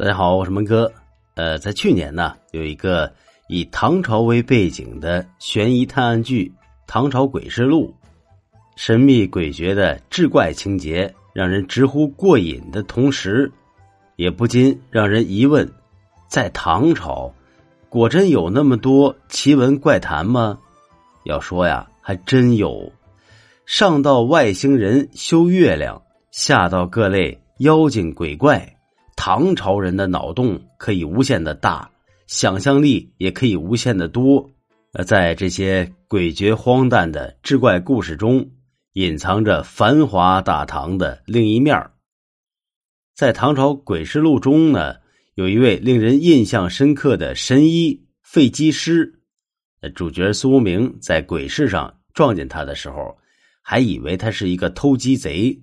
大家好，我是蒙哥。呃，在去年呢，有一个以唐朝为背景的悬疑探案剧《唐朝诡事录》，神秘诡谲的志怪情节让人直呼过瘾的同时，也不禁让人疑问：在唐朝，果真有那么多奇闻怪谈吗？要说呀，还真有，上到外星人修月亮，下到各类妖精鬼怪。唐朝人的脑洞可以无限的大，想象力也可以无限的多。呃，在这些诡谲荒诞的志怪故事中，隐藏着繁华大唐的另一面在《唐朝诡事录》中呢，有一位令人印象深刻的神医费基师。主角苏明在鬼市上撞见他的时候，还以为他是一个偷鸡贼，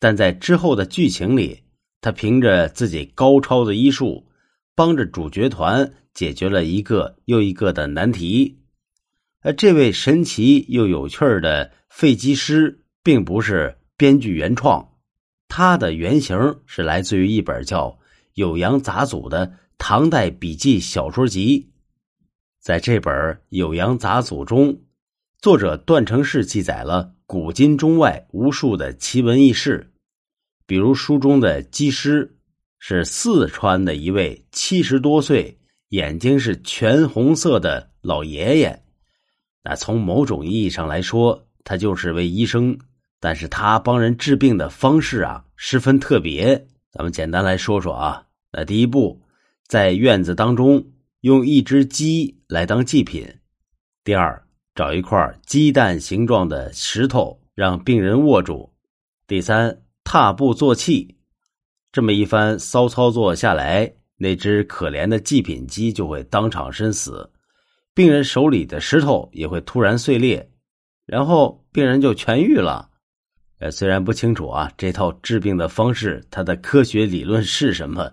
但在之后的剧情里。他凭着自己高超的医术，帮着主角团解决了一个又一个的难题。而这位神奇又有趣的废机师，并不是编剧原创，他的原型是来自于一本叫《酉阳杂俎》的唐代笔记小说集。在这本《酉阳杂俎》中，作者段成式记载了古今中外无数的奇闻异事。比如书中的机师是四川的一位七十多岁、眼睛是全红色的老爷爷。那从某种意义上来说，他就是位医生，但是他帮人治病的方式啊，十分特别。咱们简单来说说啊。那第一步，在院子当中用一只鸡来当祭品；第二，找一块鸡蛋形状的石头让病人握住；第三。踏步做气，这么一番骚操作下来，那只可怜的祭品鸡就会当场身死，病人手里的石头也会突然碎裂，然后病人就痊愈了。呃，虽然不清楚啊，这套治病的方式它的科学理论是什么，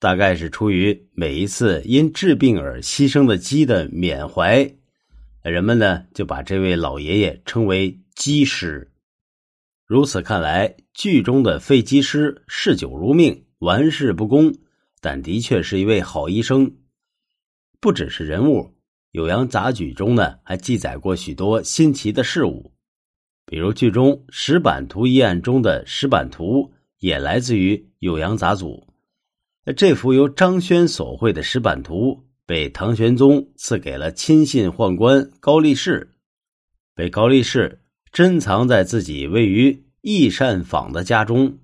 大概是出于每一次因治病而牺牲的鸡的缅怀，人们呢就把这位老爷爷称为鸡师。如此看来，剧中的废机师嗜酒如命、玩世不恭，但的确是一位好医生。不只是人物，《酉阳杂举》中呢还记载过许多新奇的事物，比如剧中石板图一案中的石板图也来自于《酉阳杂组》。这幅由张轩所绘的石板图被唐玄宗赐给了亲信宦官高力士，被高力士。珍藏在自己位于义善坊的家中。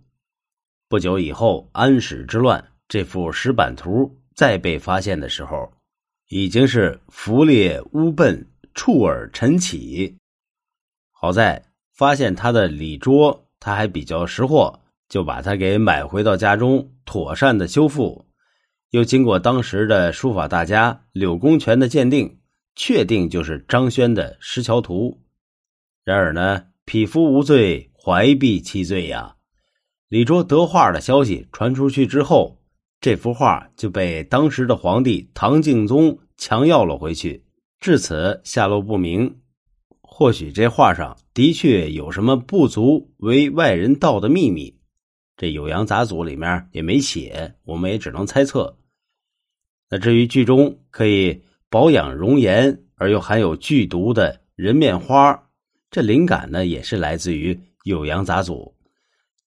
不久以后，安史之乱，这幅石板图再被发现的时候，已经是浮裂污笨、触耳陈起。好在发现他的礼桌，他还比较识货，就把它给买回到家中，妥善的修复。又经过当时的书法大家柳公权的鉴定，确定就是张轩的石桥图。然而呢，匹夫无罪，怀璧其罪呀！李卓得画的消息传出去之后，这幅画就被当时的皇帝唐敬宗强要了回去，至此下落不明。或许这画上的确有什么不足为外人道的秘密，这《酉阳杂俎》里面也没写，我们也只能猜测。那至于剧中可以保养容颜而又含有剧毒的人面花。这灵感呢，也是来自于《酉阳杂俎》。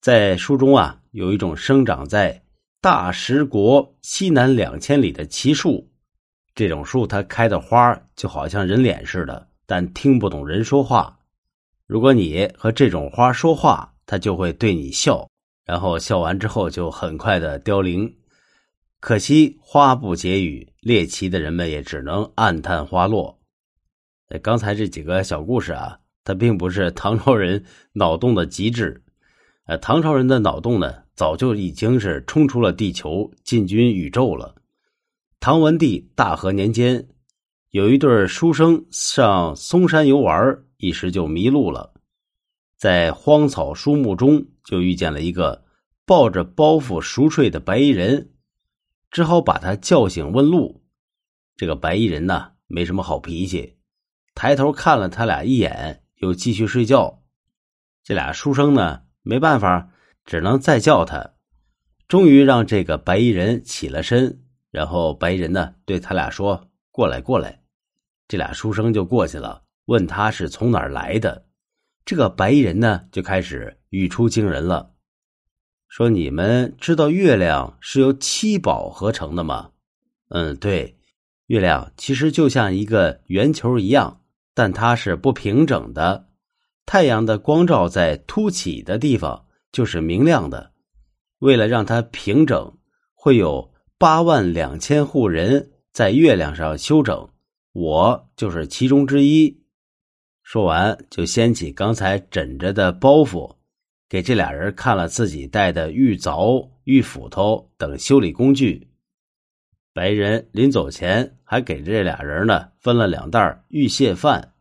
在书中啊，有一种生长在大石国西南两千里的奇树，这种树它开的花就好像人脸似的，但听不懂人说话。如果你和这种花说话，它就会对你笑，然后笑完之后就很快的凋零。可惜花不结语，猎奇的人们也只能暗叹花落。刚才这几个小故事啊。它并不是唐朝人脑洞的极致，呃，唐朝人的脑洞呢，早就已经是冲出了地球，进军宇宙了。唐文帝大和年间，有一对书生上嵩山游玩，一时就迷路了，在荒草树木中就遇见了一个抱着包袱熟睡的白衣人，只好把他叫醒问路。这个白衣人呢，没什么好脾气，抬头看了他俩一眼。又继续睡觉，这俩书生呢，没办法，只能再叫他。终于让这个白衣人起了身，然后白衣人呢对他俩说：“过来，过来。”这俩书生就过去了，问他是从哪儿来的。这个白衣人呢就开始语出惊人了，说：“你们知道月亮是由七宝合成的吗？”“嗯，对，月亮其实就像一个圆球一样，但它是不平整的。太阳的光照在凸起的地方就是明亮的。”为了让它平整，会有八万两千户人在月亮上休整，我就是其中之一。说完，就掀起刚才枕着的包袱，给这俩人看了自己带的玉凿、玉斧头等修理工具。白人临走前还给这俩人呢分了两袋玉蟹饭，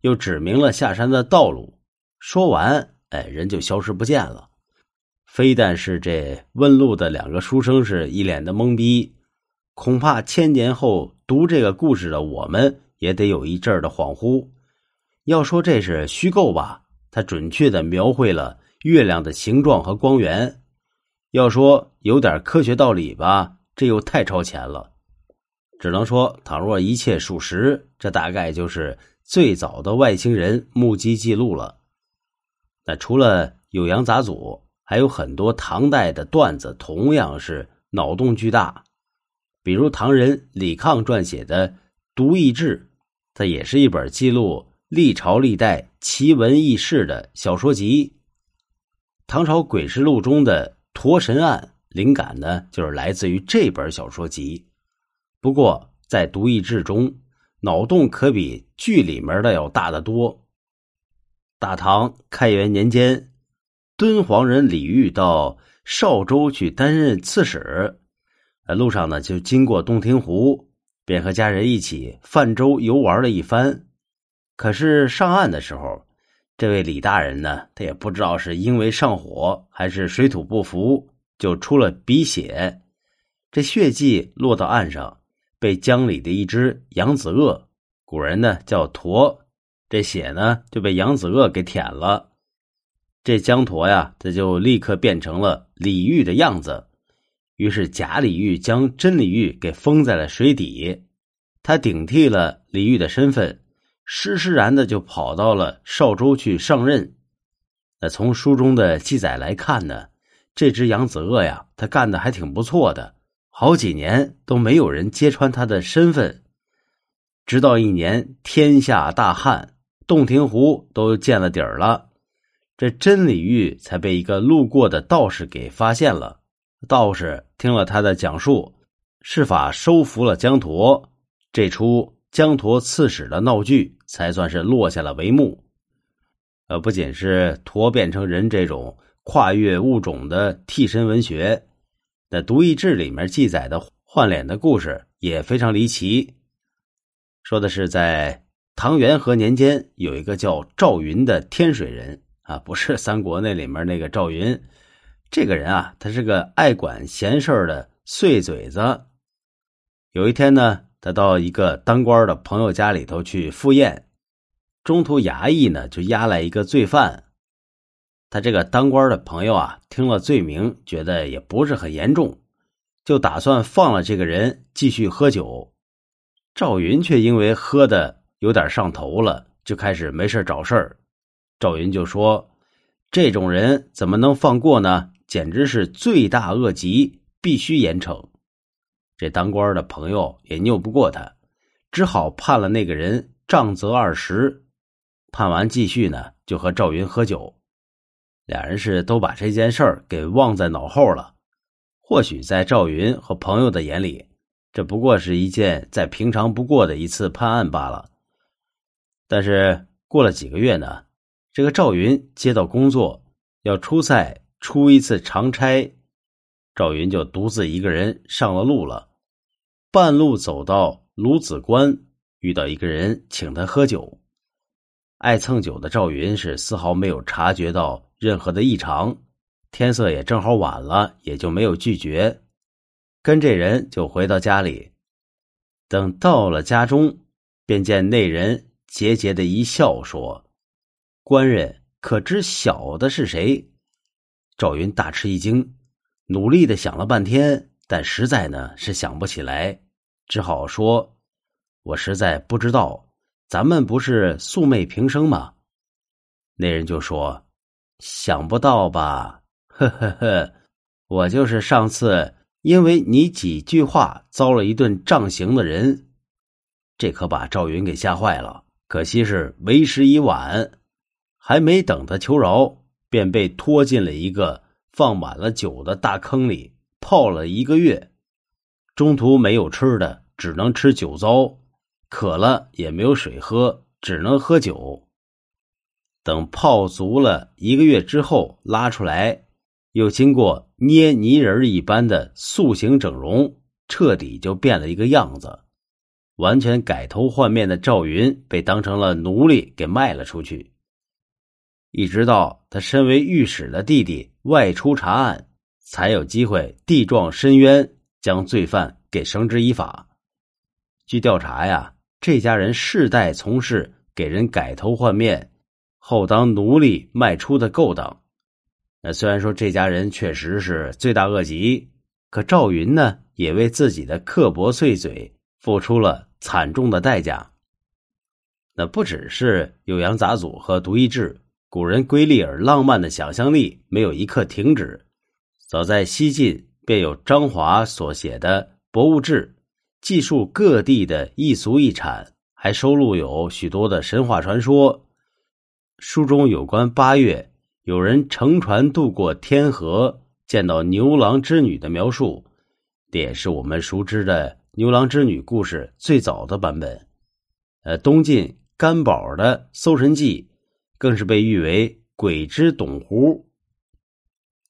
又指明了下山的道路。说完，哎，人就消失不见了。非但是这问路的两个书生是一脸的懵逼，恐怕千年后读这个故事的我们也得有一阵的恍惚。要说这是虚构吧，它准确的描绘了月亮的形状和光源；要说有点科学道理吧，这又太超前了。只能说，倘若一切属实，这大概就是最早的外星人目击记录了。那除了酉阳杂俎。还有很多唐代的段子，同样是脑洞巨大。比如唐人李抗撰写的《独异志》，它也是一本记录历朝历代奇闻异事的小说集。唐朝诡事录中的驼神案，灵感呢就是来自于这本小说集。不过在《独异志》中，脑洞可比剧里面的要大得多。大唐开元年间。敦煌人李煜到邵州去担任刺史，呃，路上呢就经过洞庭湖，便和家人一起泛舟游玩了一番。可是上岸的时候，这位李大人呢，他也不知道是因为上火还是水土不服，就出了鼻血。这血迹落到岸上，被江里的一只扬子鳄（古人呢叫驼），这血呢就被扬子鳄给舔了。这江驼呀，他就立刻变成了李煜的样子。于是假李煜将真李煜给封在了水底，他顶替了李煜的身份，施施然的就跑到了邵州去上任。那从书中的记载来看呢，这只扬子鳄呀，他干的还挺不错的，好几年都没有人揭穿他的身份，直到一年天下大旱，洞庭湖都见了底儿了。这真李煜才被一个路过的道士给发现了。道士听了他的讲述，施法收服了江驼，这出江驼刺史的闹剧才算是落下了帷幕。呃，不仅是驼变成人这种跨越物种的替身文学，那《独异志》里面记载的换脸的故事也非常离奇。说的是在唐元和年间，有一个叫赵云的天水人。啊，不是三国那里面那个赵云，这个人啊，他是个爱管闲事的碎嘴子。有一天呢，他到一个当官的朋友家里头去赴宴，中途衙役呢就押来一个罪犯。他这个当官的朋友啊，听了罪名，觉得也不是很严重，就打算放了这个人继续喝酒。赵云却因为喝的有点上头了，就开始没事找事儿。赵云就说：“这种人怎么能放过呢？简直是罪大恶极，必须严惩。”这当官的朋友也拗不过他，只好判了那个人杖责二十。判完，继续呢就和赵云喝酒。俩人是都把这件事儿给忘在脑后了。或许在赵云和朋友的眼里，这不过是一件再平常不过的一次判案罢了。但是过了几个月呢？这个赵云接到工作，要出塞出一次长差，赵云就独自一个人上了路了。半路走到鲁子关，遇到一个人请他喝酒。爱蹭酒的赵云是丝毫没有察觉到任何的异常，天色也正好晚了，也就没有拒绝，跟这人就回到家里。等到了家中，便见那人桀桀的一笑，说。官人可知小的是谁？赵云大吃一惊，努力的想了半天，但实在呢是想不起来，只好说：“我实在不知道，咱们不是素昧平生吗？”那人就说：“想不到吧？呵呵呵，我就是上次因为你几句话遭了一顿杖刑的人。”这可把赵云给吓坏了，可惜是为时已晚，还没等他求饶，便被拖进了一个放满了酒的大坑里，泡了一个月。中途没有吃的，只能吃酒糟；渴了也没有水喝，只能喝酒。等泡足了一个月之后，拉出来，又经过捏泥人一般的塑形整容，彻底就变了一个样子。完全改头换面的赵云被当成了奴隶给卖了出去，一直到他身为御史的弟弟外出查案，才有机会地状申冤，将罪犯给绳之以法。据调查呀，这家人世代从事给人改头换面后当奴隶卖出的勾当。那虽然说这家人确实是罪大恶极，可赵云呢，也为自己的刻薄碎嘴付出了。惨重的代价。那不只是酉阳杂俎和独一志，古人瑰丽而浪漫的想象力没有一刻停止。早在西晋，便有张华所写的《博物志》，记述各地的异俗异产，还收录有许多的神话传说。书中有关八月有人乘船渡过天河，见到牛郎织女的描述，这也是我们熟知的。牛郎织女故事最早的版本，呃，东晋干宝的《搜神记》更是被誉为“鬼之董狐”。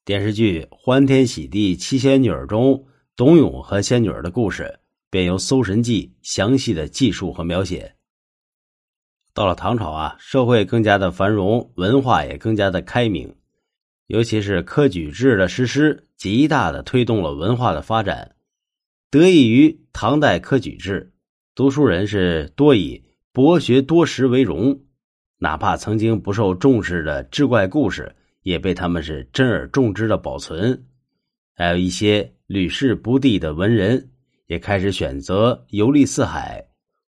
电视剧《欢天喜地七仙女》中，董永和仙女的故事便由《搜神记》详细的记述和描写。到了唐朝啊，社会更加的繁荣，文化也更加的开明，尤其是科举制的实施，极大的推动了文化的发展。得益于唐代科举制，读书人是多以博学多识为荣，哪怕曾经不受重视的志怪故事，也被他们是珍而重之的保存。还有一些屡试不第的文人，也开始选择游历四海，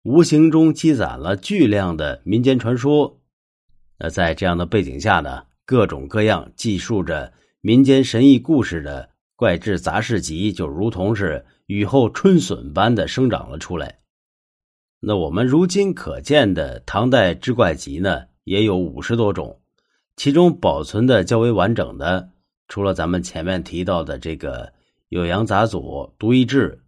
无形中积攒了巨量的民间传说。那在这样的背景下呢，各种各样记述着民间神异故事的怪志杂事集，就如同是。雨后春笋般的生长了出来。那我们如今可见的唐代志怪集呢，也有五十多种，其中保存的较为完整的，除了咱们前面提到的这个《酉阳杂俎》《独一志》，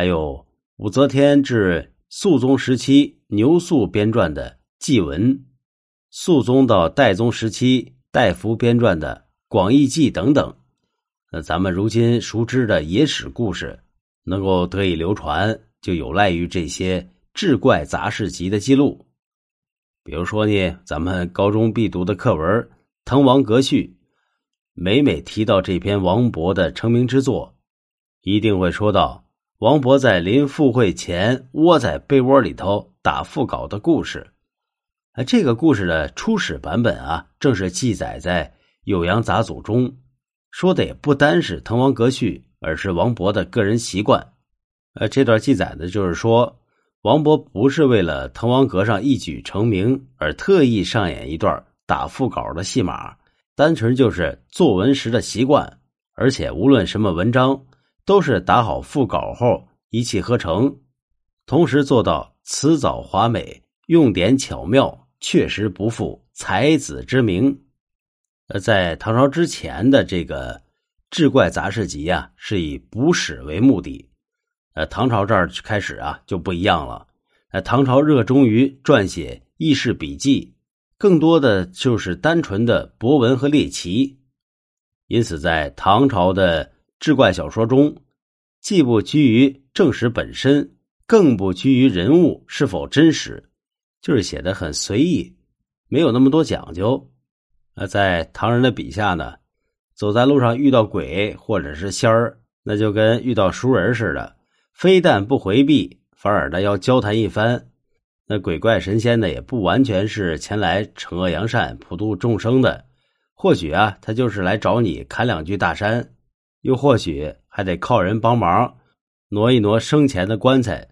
还有武则天至肃宗时期牛肃编撰的《祭文》，肃宗到代宗时期戴福编撰的《广义记》等等。那咱们如今熟知的野史故事。能够得以流传，就有赖于这些志怪杂事集的记录。比如说呢，咱们高中必读的课文《滕王阁序》，每每提到这篇王勃的成名之作，一定会说到王勃在临赴会前窝在被窝里头打腹稿的故事。这个故事的初始版本啊，正是记载在《酉阳杂俎》中，说的也不单是滕王阁序。而是王勃的个人习惯，呃，这段记载的就是说，王勃不是为了滕王阁上一举成名而特意上演一段打腹稿的戏码，单纯就是作文时的习惯。而且无论什么文章，都是打好腹稿后一气呵成，同时做到辞藻华美，用典巧妙，确实不负才子之名。呃，在唐朝之前的这个。志怪杂事集啊，是以补史为目的。呃，唐朝这儿开始啊就不一样了。呃，唐朝热衷于撰写轶事笔记，更多的就是单纯的博文和猎奇。因此，在唐朝的志怪小说中，既不拘于正史本身，更不拘于人物是否真实，就是写的很随意，没有那么多讲究。呃，在唐人的笔下呢。走在路上遇到鬼或者是仙儿，那就跟遇到熟人似的，非但不回避，反而呢要交谈一番。那鬼怪神仙呢，也不完全是前来惩恶扬善、普度众生的，或许啊，他就是来找你侃两句大山。又或许还得靠人帮忙挪一挪生前的棺材。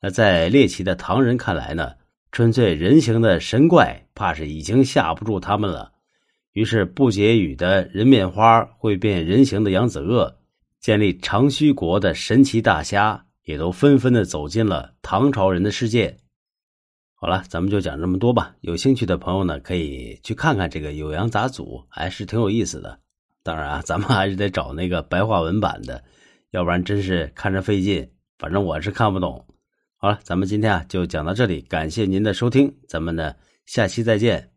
那在猎奇的唐人看来呢，纯粹人形的神怪怕是已经吓不住他们了。于是不解语的人面花会变人形的扬子鳄，建立长须国的神奇大虾，也都纷纷的走进了唐朝人的世界。好了，咱们就讲这么多吧。有兴趣的朋友呢，可以去看看这个《酉阳杂俎》，还是挺有意思的。当然啊，咱们还是得找那个白话文版的，要不然真是看着费劲。反正我是看不懂。好了，咱们今天啊就讲到这里，感谢您的收听，咱们呢下期再见。